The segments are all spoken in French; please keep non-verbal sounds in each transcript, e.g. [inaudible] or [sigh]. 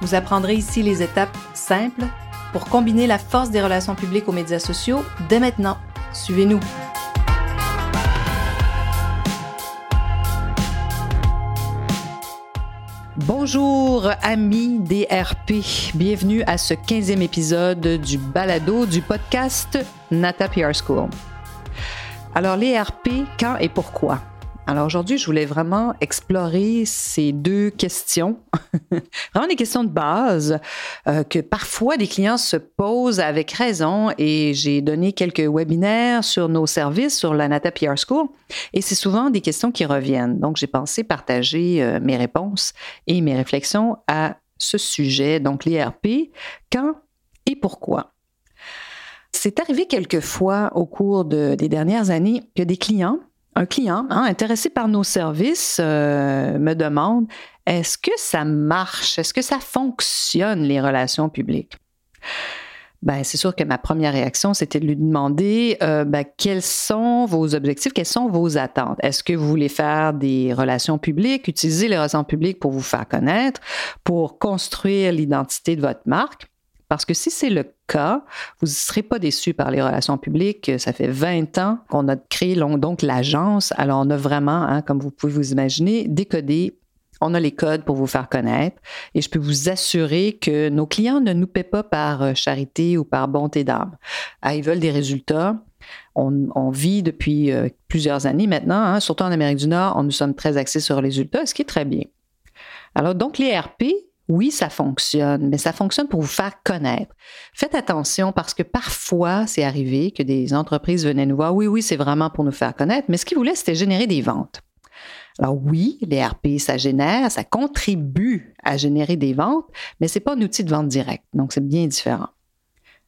Vous apprendrez ici les étapes simples pour combiner la force des relations publiques aux médias sociaux dès maintenant. Suivez-nous. Bonjour amis DRP, bienvenue à ce 15e épisode du balado du podcast Nata PR School. Alors les RP, quand et pourquoi? Alors aujourd'hui, je voulais vraiment explorer ces deux questions, [laughs] vraiment des questions de base euh, que parfois des clients se posent avec raison et j'ai donné quelques webinaires sur nos services sur la Nata PR School et c'est souvent des questions qui reviennent. Donc j'ai pensé partager euh, mes réponses et mes réflexions à ce sujet, donc l'IRP, quand et pourquoi. C'est arrivé quelquefois au cours des dernières années que des clients un client hein, intéressé par nos services euh, me demande est-ce que ça marche, est-ce que ça fonctionne les relations publiques? Ben, c'est sûr que ma première réaction, c'était de lui demander euh, ben, quels sont vos objectifs, quelles sont vos attentes? Est-ce que vous voulez faire des relations publiques, utiliser les relations publiques pour vous faire connaître, pour construire l'identité de votre marque? Parce que si c'est le cas, vous ne serez pas déçu par les relations publiques. Ça fait 20 ans qu'on a créé donc l'agence. Alors, on a vraiment, hein, comme vous pouvez vous imaginer, décodé on a les codes pour vous faire connaître et je peux vous assurer que nos clients ne nous paient pas par euh, charité ou par bonté d'âme. Ah, ils veulent des résultats. On, vit depuis euh, plusieurs années maintenant, hein, surtout en Amérique du Nord, on nous sommes très axés sur les résultats, ce qui est très bien. Alors donc les RP, oui, ça fonctionne, mais ça fonctionne pour vous faire connaître. Faites attention parce que parfois, c'est arrivé que des entreprises venaient nous voir. Oui, oui, c'est vraiment pour nous faire connaître, mais ce qu'ils voulaient, c'était générer des ventes. Alors oui, les RP, ça génère, ça contribue à générer des ventes, mais ce n'est pas un outil de vente directe. Donc, c'est bien différent.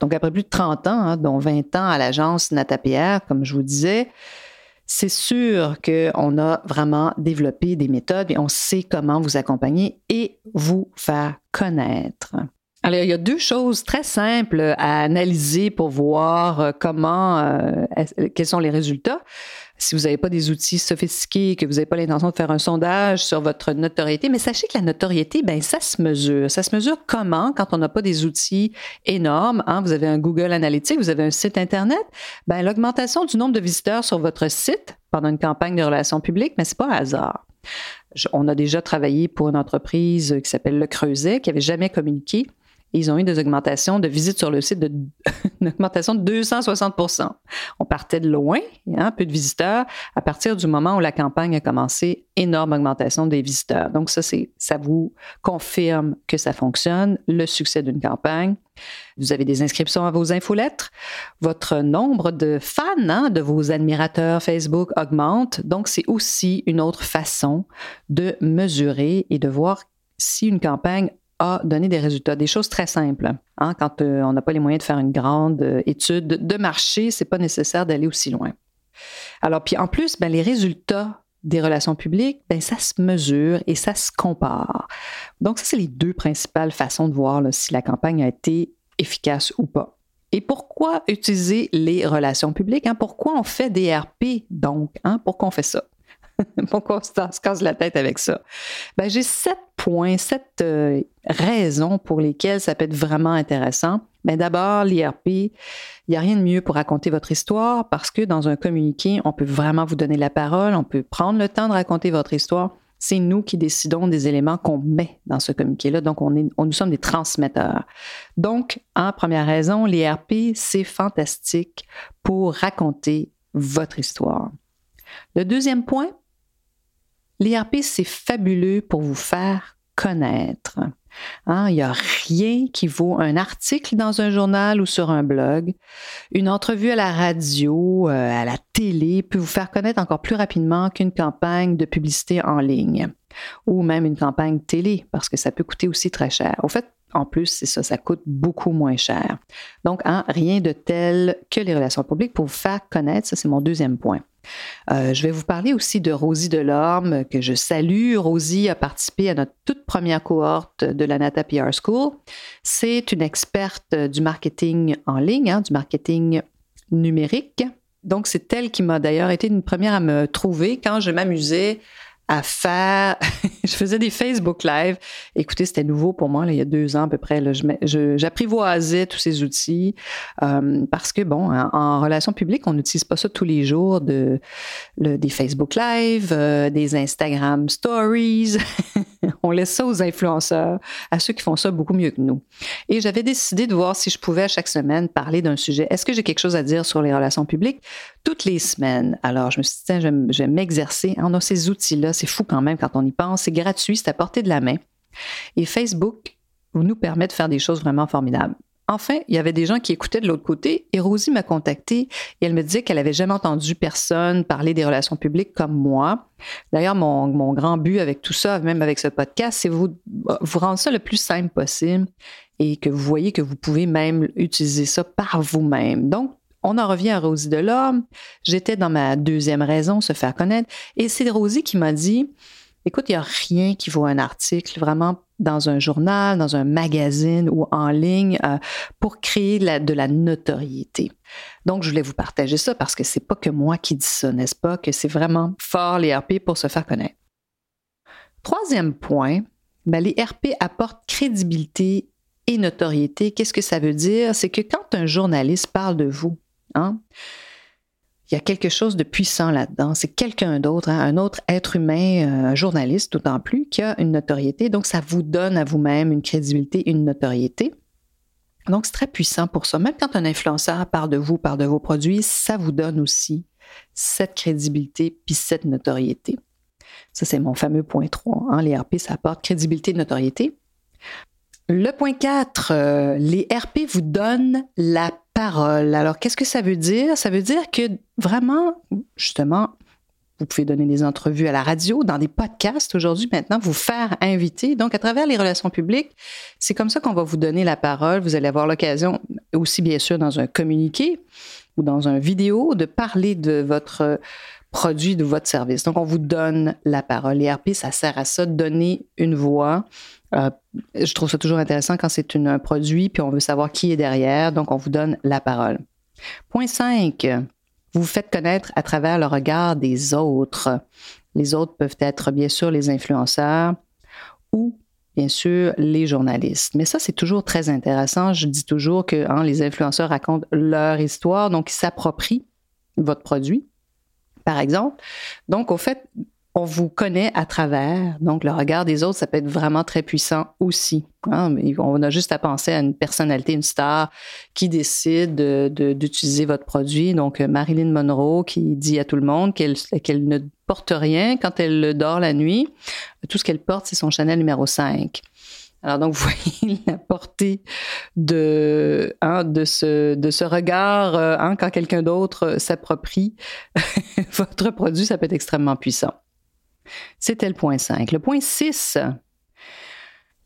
Donc, après plus de 30 ans, hein, dont 20 ans à l'agence NataPR, comme je vous disais, c'est sûr qu'on a vraiment développé des méthodes et on sait comment vous accompagner et vous faire connaître. Alors, il y a deux choses très simples à analyser pour voir euh, comment, euh, quels sont les résultats si vous n'avez pas des outils sophistiqués, que vous n'avez pas l'intention de faire un sondage sur votre notoriété, mais sachez que la notoriété, ben ça se mesure. Ça se mesure comment quand on n'a pas des outils énormes. Hein? Vous avez un Google Analytics, vous avez un site Internet. Ben, l'augmentation du nombre de visiteurs sur votre site pendant une campagne de relations publiques, mais c'est pas un hasard. on a déjà travaillé pour une entreprise qui s'appelle Le Creuset, qui n'avait jamais communiqué ils ont eu des augmentations de visites sur le site de [laughs] une augmentation de 260% On partait de loin, hein, peu de visiteurs. À partir du moment où la campagne a commencé, énorme augmentation des visiteurs. Donc ça, c'est ça vous confirme que ça fonctionne, le succès d'une campagne. Vous avez des inscriptions à vos infolettres. Votre nombre de fans, hein, de vos admirateurs Facebook augmente. Donc, c'est aussi une autre façon de mesurer et de voir si une campagne a donné des résultats, des choses très simples. Hein, quand euh, on n'a pas les moyens de faire une grande euh, étude de marché, c'est pas nécessaire d'aller aussi loin. Alors, puis en plus, ben, les résultats des relations publiques, ben, ça se mesure et ça se compare. Donc, ça, c'est les deux principales façons de voir si la campagne a été efficace ou pas. Et pourquoi utiliser les relations publiques? Hein? Pourquoi on fait des RP, donc? Hein? Pourquoi on fait ça? [laughs] Pourquoi on se casse la tête avec ça? Ben, j'ai sept points, sept euh, raisons pour lesquelles ça peut être vraiment intéressant. Ben, d'abord, l'IRP, il n'y a rien de mieux pour raconter votre histoire parce que dans un communiqué, on peut vraiment vous donner la parole, on peut prendre le temps de raconter votre histoire. C'est nous qui décidons des éléments qu'on met dans ce communiqué-là. Donc, on est, on, nous sommes des transmetteurs. Donc, en première raison, l'IRP, c'est fantastique pour raconter votre histoire. Le deuxième point, L'IRP, c'est fabuleux pour vous faire connaître. Hein, il n'y a rien qui vaut un article dans un journal ou sur un blog. Une entrevue à la radio, euh, à la télé peut vous faire connaître encore plus rapidement qu'une campagne de publicité en ligne ou même une campagne télé parce que ça peut coûter aussi très cher. Au fait, en plus, c'est ça, ça coûte beaucoup moins cher. Donc, hein, rien de tel que les relations publiques pour vous faire connaître, ça c'est mon deuxième point. Euh, je vais vous parler aussi de Rosie Delorme, que je salue. Rosie a participé à notre toute première cohorte de la Nata PR School. C'est une experte du marketing en ligne, hein, du marketing numérique. Donc, c'est elle qui m'a d'ailleurs été une première à me trouver quand je m'amusais à faire. [laughs] je faisais des Facebook Live. Écoutez, c'était nouveau pour moi, il y a deux ans à peu près. J'apprivoisais tous ces outils euh, parce que, bon, en, relation publique, on n'utilise pas ça tous les jours, de, des Facebook Live, euh, des Instagram Stories. [laughs] [laughs] on laisse ça aux influenceurs, à ceux qui font ça beaucoup mieux que nous. Et j'avais décidé de voir si je pouvais chaque semaine parler d'un sujet. Est-ce que j'ai quelque chose à dire sur les relations publiques? Toutes les semaines. Alors, je me suis dit, tiens, je vais m'exercer. On a ces outils-là c'est fou quand même quand on y pense. C'est gratuit, c'est à portée de la main. Et Facebook nous permet de faire des choses vraiment formidables. Enfin, il y avait des gens qui écoutaient de l'autre côté et Rosie m'a contactée et elle me disait qu'elle avait jamais entendu personne parler des relations publiques comme moi. D'ailleurs, mon, mon, grand but avec tout ça, même avec ce podcast, c'est vous, vous rendre ça le plus simple possible et que vous voyez que vous pouvez même utiliser ça par vous-même. Donc, on en revient à Rosie Delorme. J'étais dans ma deuxième raison, se faire connaître. Et c'est Rosie qui m'a dit, écoute, il n'y a rien qui vaut un article vraiment dans un journal, dans un magazine ou en ligne euh, pour créer de la notoriété. Donc, je voulais vous partager ça parce que c'est pas que moi qui dis ça, n'est-ce pas, que c'est vraiment fort les RP pour se faire connaître. Troisième point, ben, les RP apportent crédibilité et notoriété. Qu'est-ce que ça veut dire? C'est que quand un journaliste parle de vous, Hein? Il y a quelque chose de puissant là-dedans. C'est quelqu'un d'autre, hein, un autre être humain, euh, un journaliste d'autant plus, qui a une notoriété. Donc, ça vous donne à vous-même une crédibilité, une notoriété. Donc, c'est très puissant pour ça. Même quand un influenceur parle de vous, parle de vos produits, ça vous donne aussi cette crédibilité puis cette notoriété. Ça, c'est mon fameux point 3. Hein. Les RP, ça apporte crédibilité notoriété. Le point 4, euh, les RP vous donnent la parole. Alors, qu'est-ce que ça veut dire? Ça veut dire que vraiment, justement, vous pouvez donner des entrevues à la radio, dans des podcasts aujourd'hui maintenant, vous faire inviter. Donc, à travers les relations publiques, c'est comme ça qu'on va vous donner la parole. Vous allez avoir l'occasion, aussi bien sûr dans un communiqué ou dans un vidéo, de parler de votre produit, de votre service. Donc, on vous donne la parole. L'ERP, ça sert à ça, donner une voix euh, je trouve ça toujours intéressant quand c'est un produit, puis on veut savoir qui est derrière, donc on vous donne la parole. Point 5. Vous vous faites connaître à travers le regard des autres. Les autres peuvent être bien sûr les influenceurs ou bien sûr les journalistes. Mais ça, c'est toujours très intéressant. Je dis toujours que hein, les influenceurs racontent leur histoire, donc ils s'approprient votre produit, par exemple. Donc, au fait, on vous connaît à travers. Donc, le regard des autres, ça peut être vraiment très puissant aussi. Hein. On a juste à penser à une personnalité, une star qui décide d'utiliser votre produit. Donc, Marilyn Monroe qui dit à tout le monde qu'elle ne porte rien quand elle dort la nuit. Tout ce qu'elle porte, c'est son Chanel numéro 5. Alors donc, [laughs] vous voyez la portée de, hein, de, ce, de ce regard euh, hein, quand quelqu'un d'autre s'approprie [laughs] votre produit, ça peut être extrêmement puissant. C'était le point 5. Le point 6,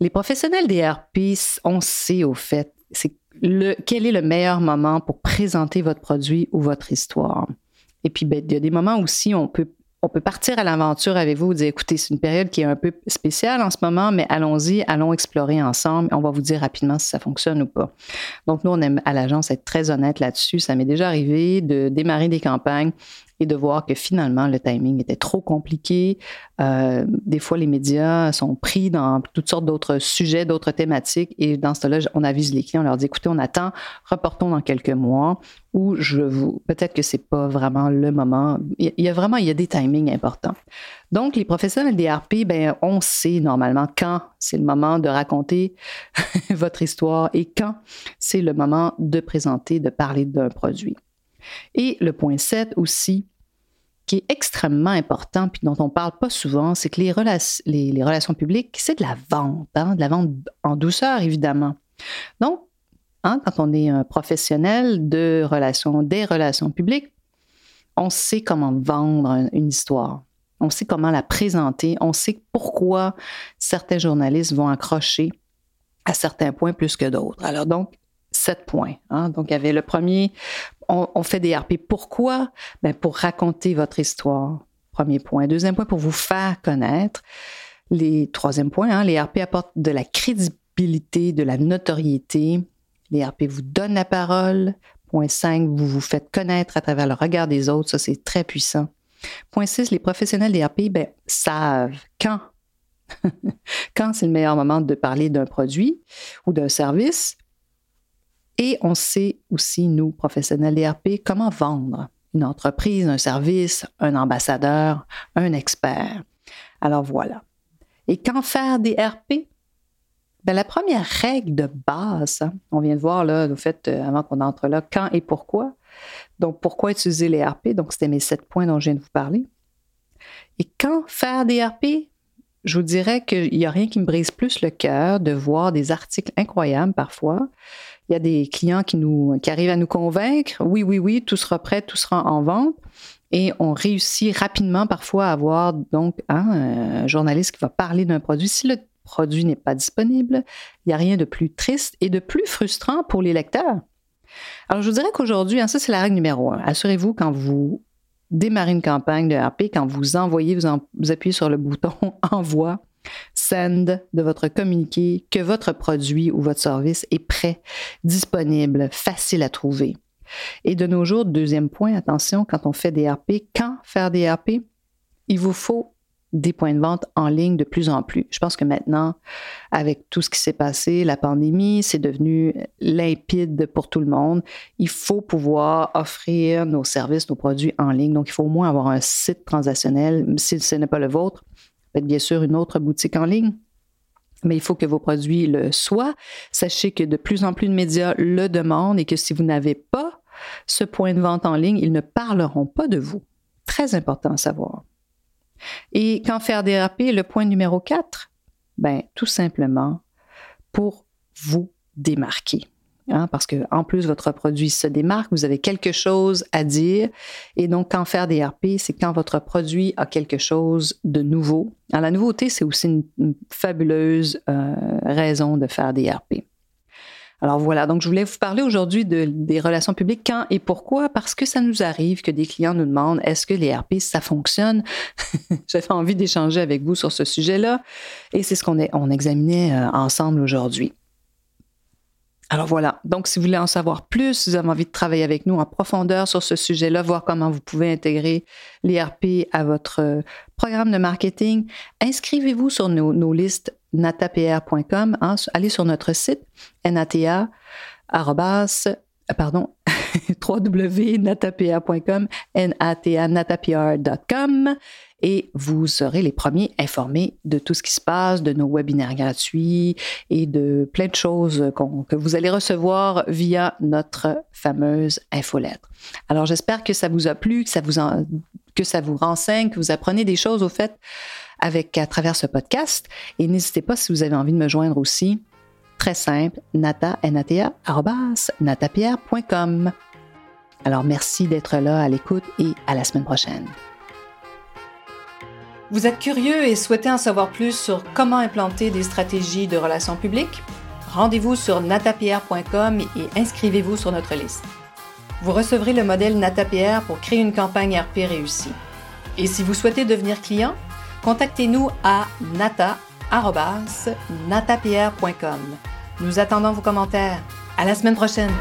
les professionnels des RP, on sait au fait c'est le, quel est le meilleur moment pour présenter votre produit ou votre histoire. Et puis, ben, il y a des moments aussi, on peut on peut partir à l'aventure avec vous, dire écoutez, c'est une période qui est un peu spéciale en ce moment, mais allons-y, allons explorer ensemble. On va vous dire rapidement si ça fonctionne ou pas. Donc, nous, on aime à l'agence être très honnête là-dessus. Ça m'est déjà arrivé de démarrer des campagnes de voir que finalement le timing était trop compliqué. Euh, des fois, les médias sont pris dans toutes sortes d'autres sujets, d'autres thématiques et dans ce cas-là, on avise les clients, on leur dit écoutez, on attend, reportons dans quelques mois ou je vous peut-être que c'est pas vraiment le moment. Il y a vraiment il y a des timings importants. Donc, les professionnels des RP, ben, on sait normalement quand c'est le moment de raconter [laughs] votre histoire et quand c'est le moment de présenter, de parler d'un produit. Et le point 7 aussi, qui est extrêmement important, puis dont on ne parle pas souvent, c'est que les, les, relations publiques, c'est de la vente, hein, de la vente en douceur, évidemment. Donc, hein, quand on est un professionnel de relations, des relations publiques, on sait comment vendre une histoire. On sait comment la présenter. On sait pourquoi certains journalistes vont accrocher à certains points plus que d'autres. Alors donc, sept points. Hein. Donc, il y avait le premier, on, fait des RP. Pourquoi? Ben, pour raconter votre histoire. Premier point. Deuxième point, pour vous faire connaître. Les troisième point, hein, les RP apportent de la crédibilité, de la notoriété. Les RP vous donnent la parole. Point 5, vous vous faites connaître à travers le regard des autres. Ça, c'est très puissant. Point 6, les professionnels des RP ben, savent quand. [laughs] quand c'est le meilleur moment de parler d'un produit ou d'un service. Et on sait aussi, nous, professionnels des RP, comment vendre une entreprise, un service, un ambassadeur, un expert. Alors voilà. Et quand faire des RP? Ben, la première règle de base, hein, on vient de voir là, au fait, euh, avant qu'on entre là, quand et pourquoi. Donc, pourquoi utiliser les RP? Donc, c'était mes sept points dont je viens de vous parler. Et quand faire des RP? Je vous dirais qu'il n'y a rien qui me brise plus le cœur de voir des articles incroyables parfois il y a des clients qui, nous, qui arrivent à nous convaincre, oui, oui, oui, tout sera prêt, tout sera en vente. Et on réussit rapidement parfois à avoir donc hein, un journaliste qui va parler d'un produit. Si le produit n'est pas disponible, il n'y a rien de plus triste et de plus frustrant pour les lecteurs. Alors, je vous dirais qu'aujourd'hui, hein, ça, c'est la règle numéro un. Assurez-vous quand vous démarrez une campagne de RP, quand vous envoyez, vous, vous appuyez sur le bouton [laughs] Envoi, send de votre communiqué que votre produit ou votre service est prêt, disponible, facile à trouver. Et de nos jours, deuxième point, attention, quand on fait des RP, quand faire des RP, il vous faut des points de vente en ligne de plus en plus. Je pense que maintenant, avec tout ce qui s'est passé, la pandémie, c'est devenu limpide pour tout le monde. Il faut pouvoir offrir nos services, nos produits en ligne. Donc, il faut au moins avoir un site transactionnel, si ce n'est pas le vôtre, Faites bien sûr une autre boutique en ligne, mais il faut que vos produits le soient. Sachez que de plus en plus de médias le demandent et que si vous n'avez pas ce point de vente en ligne, ils ne parleront pas de vous. Très important à savoir. Et quand faire des RP, le point numéro 4, ben, tout simplement pour vous démarquer. Hein, parce que en plus votre produit se démarque, vous avez quelque chose à dire. Et donc, quand faire des RP, c'est quand votre produit a quelque chose de nouveau. Alors, la nouveauté, c'est aussi une, fabuleuse euh, raison de faire des RP. Alors voilà, donc je voulais vous parler aujourd'hui de, des relations publiques, quand et pourquoi, parce que ça nous arrive que des clients nous demandent est-ce que les RP, ça fonctionne? [laughs] J'avais envie d'échanger avec vous sur ce sujet-là et c'est ce qu'on on examinait euh, ensemble aujourd'hui. Alors voilà, donc si vous voulez en savoir plus, si vous avez envie de travailler avec nous en profondeur sur ce sujet-là, voir comment vous pouvez intégrer l'ERP à votre euh, programme de marketing, inscrivez-vous sur nos, listes natapr.com, hein, allez sur notre site nata, pardon, [laughs] www.natapr.com, nata, et vous serez les premiers informés de tout ce qui se passe, de nos webinaires gratuits et de plein de choses que vous allez recevoir via notre fameuse infolettre. Alors j'espère que ça vous a plu, que ça vous, que ça vous renseigne, que vous apprenez des choses au fait avec à travers ce podcast. Et n'hésitez pas si vous avez envie de me joindre aussi. Très simple, nata, nata, natapierre.com. Alors merci d'être là à l'écoute et à la semaine prochaine. Vous êtes curieux et souhaitez en savoir plus sur comment implanter des stratégies de relations publiques? Rendez-vous sur natapierre.com et inscrivez-vous sur notre liste. Vous recevrez le modèle NataPR pour créer une campagne RP réussie. Et si vous souhaitez devenir client, contactez-nous à nata.natapierre.com. Nous attendons vos commentaires. À la semaine prochaine!